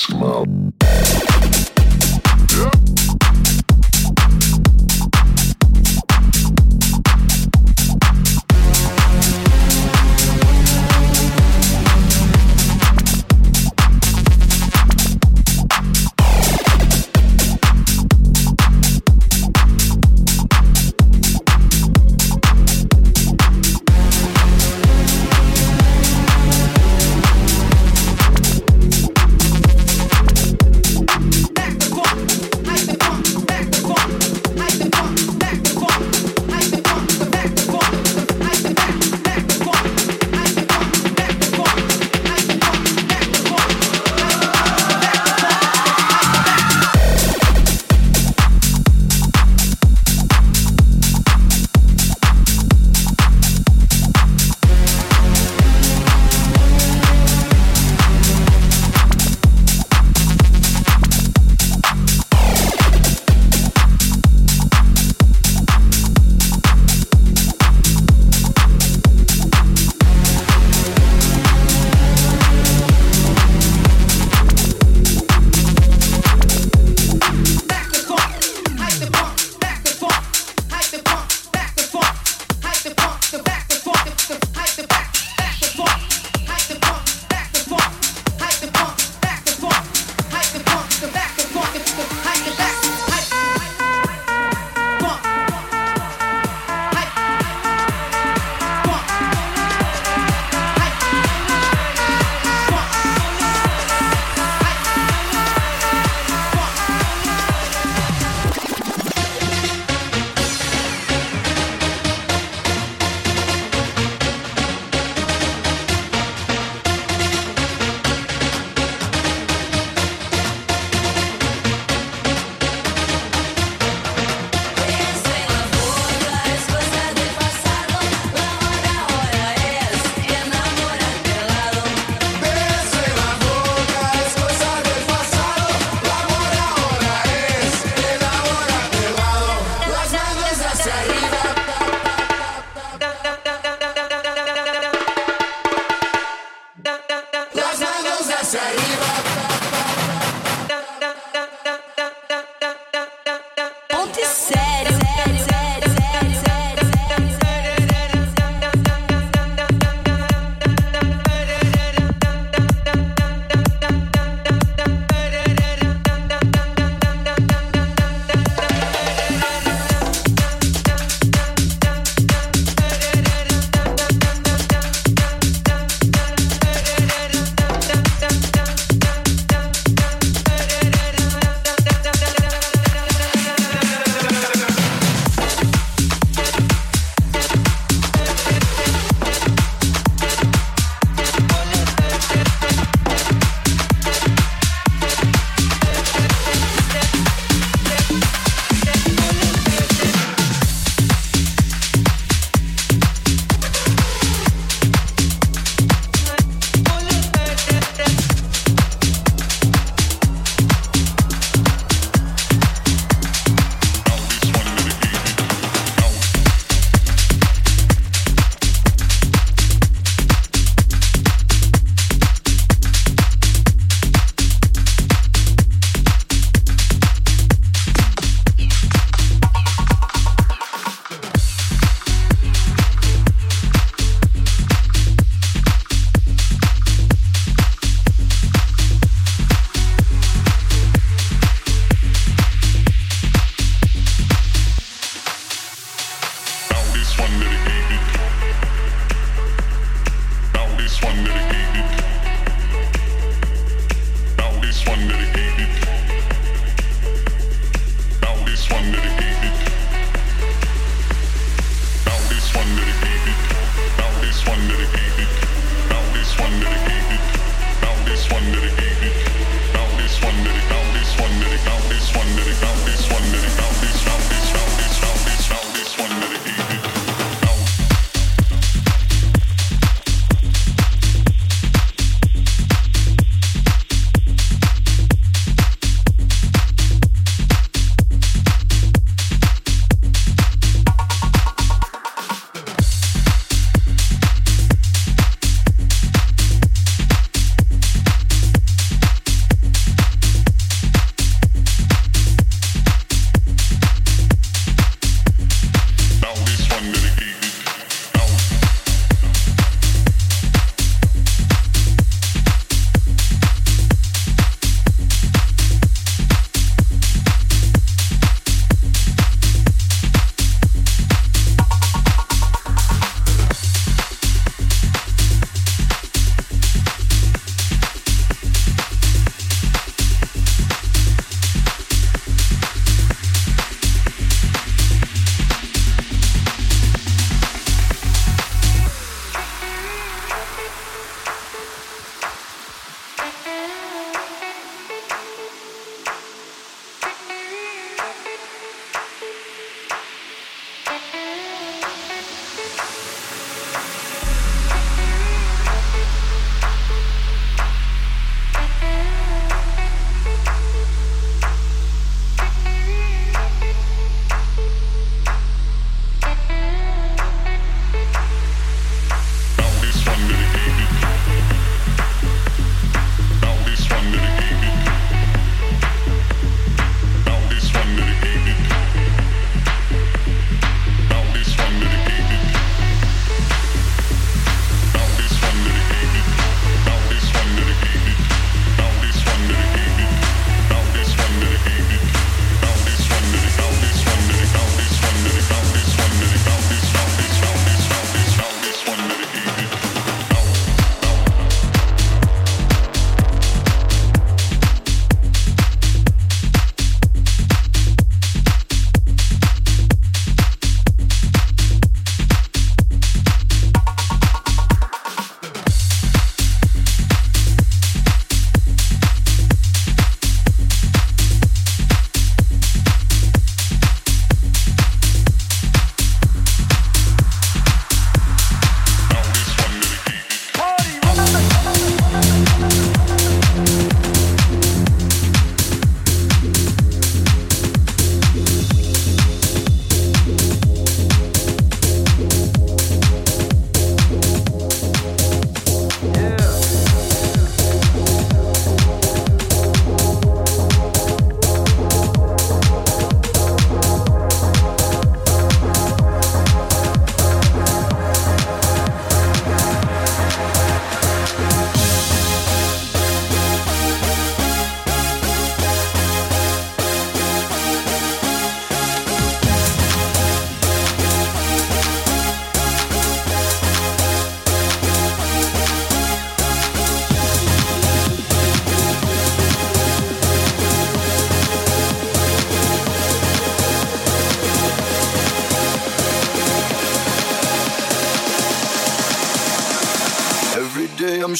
Smell.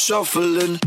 Shuffling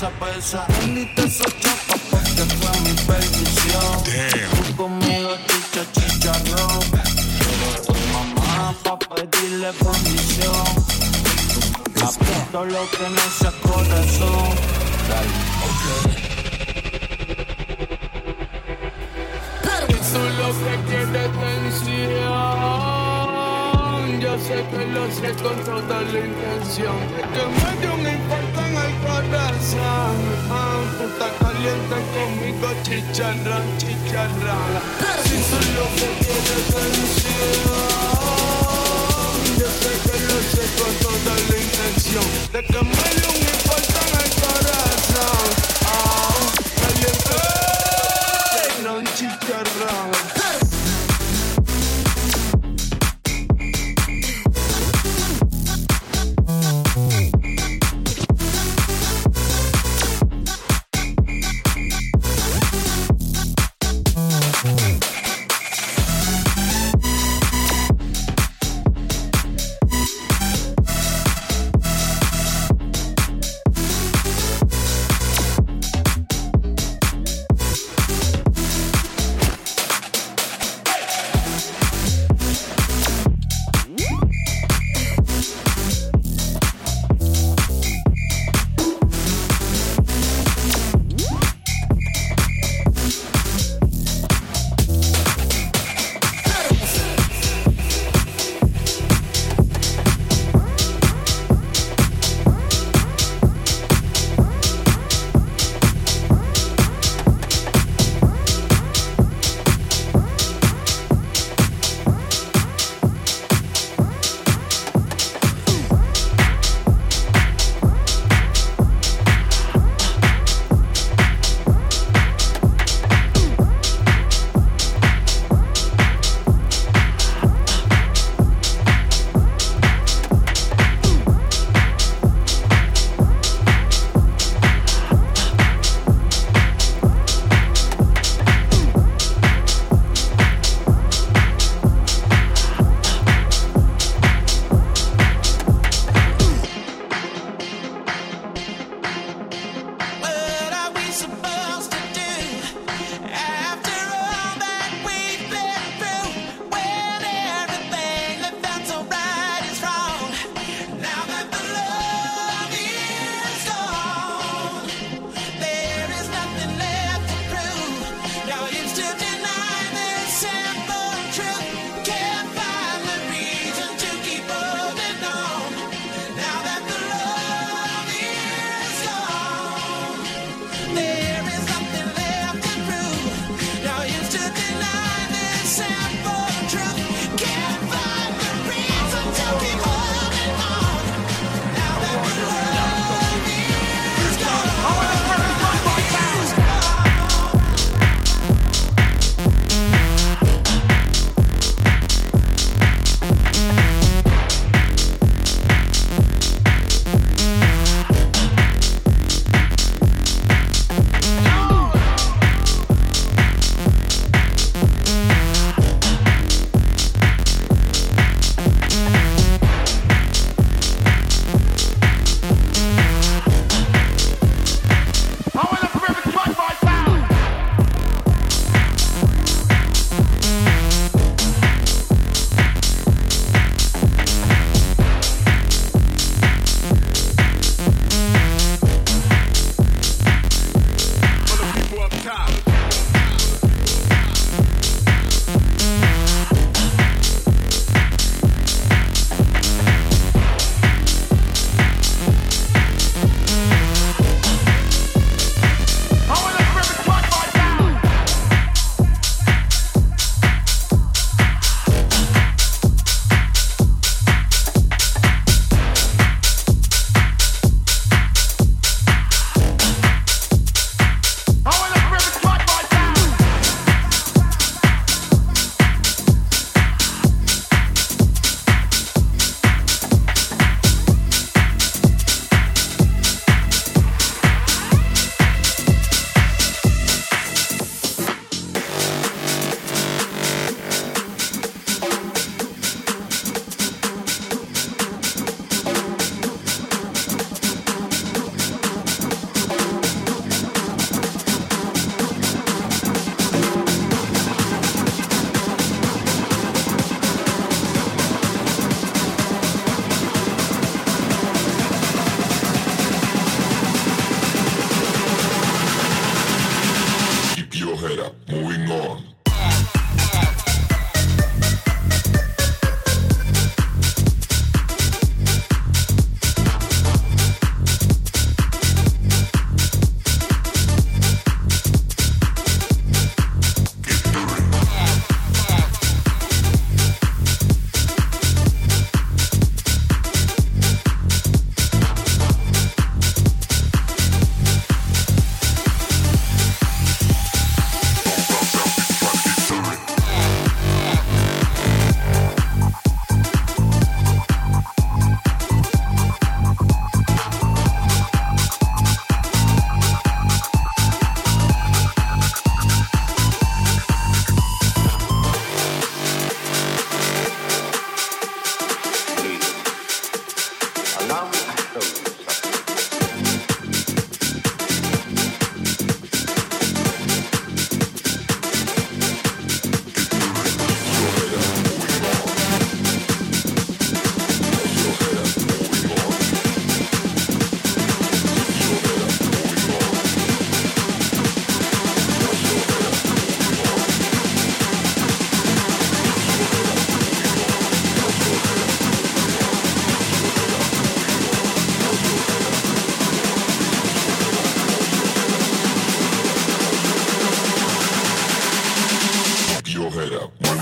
pesa, pesa. Ni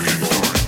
anymore.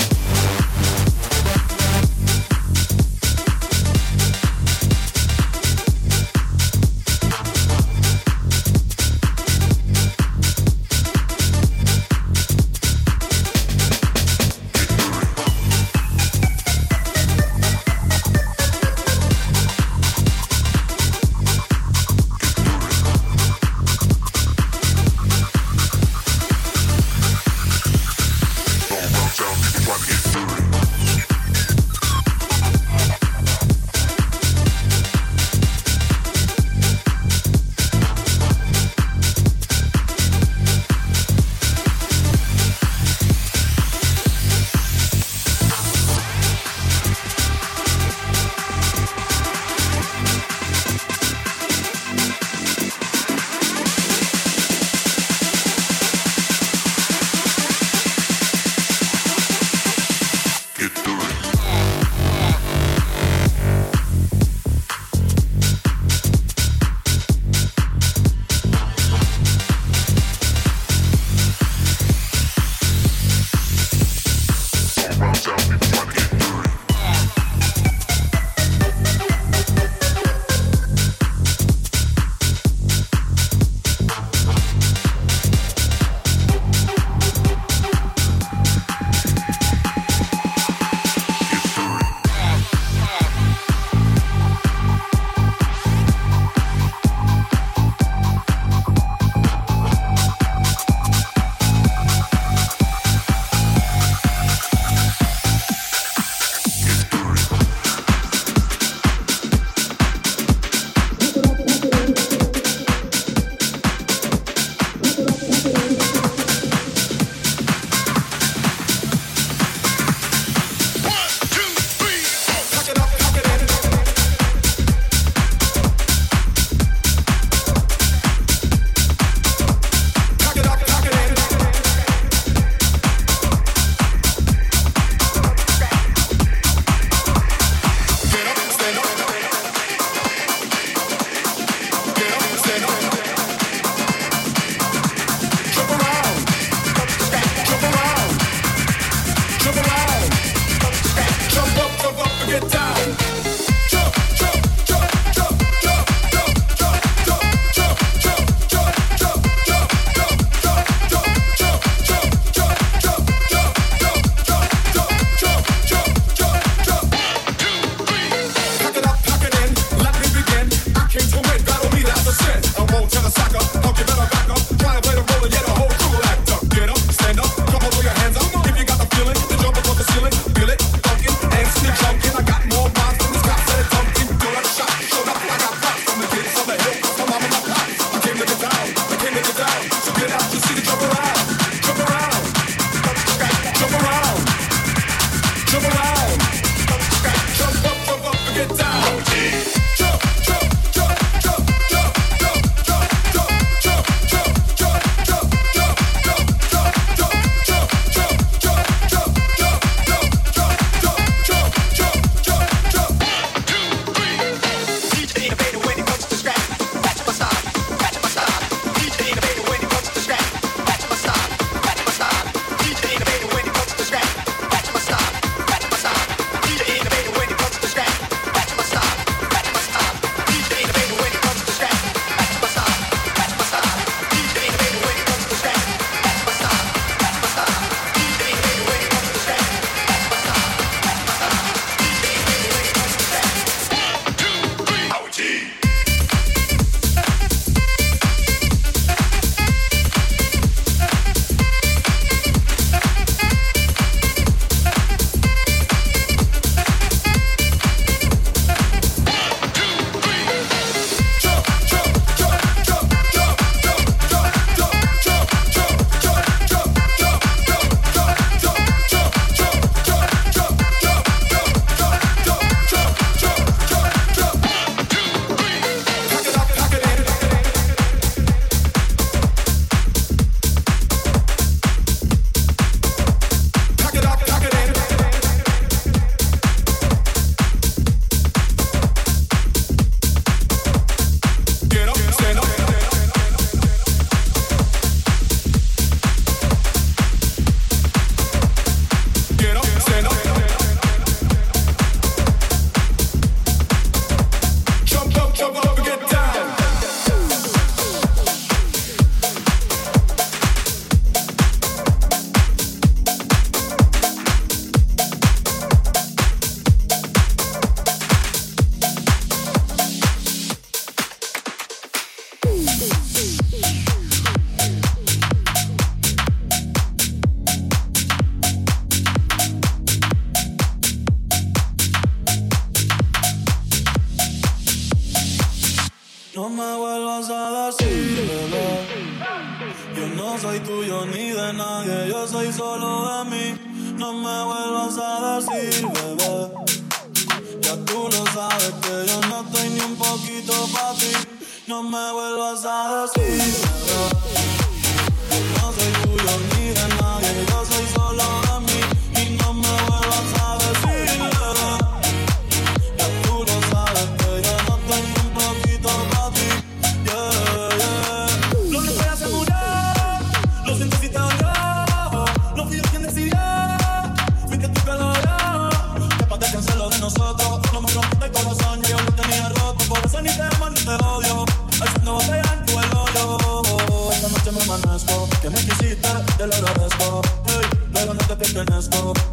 Te lo agradezco. Hey, luego no te pertenezco.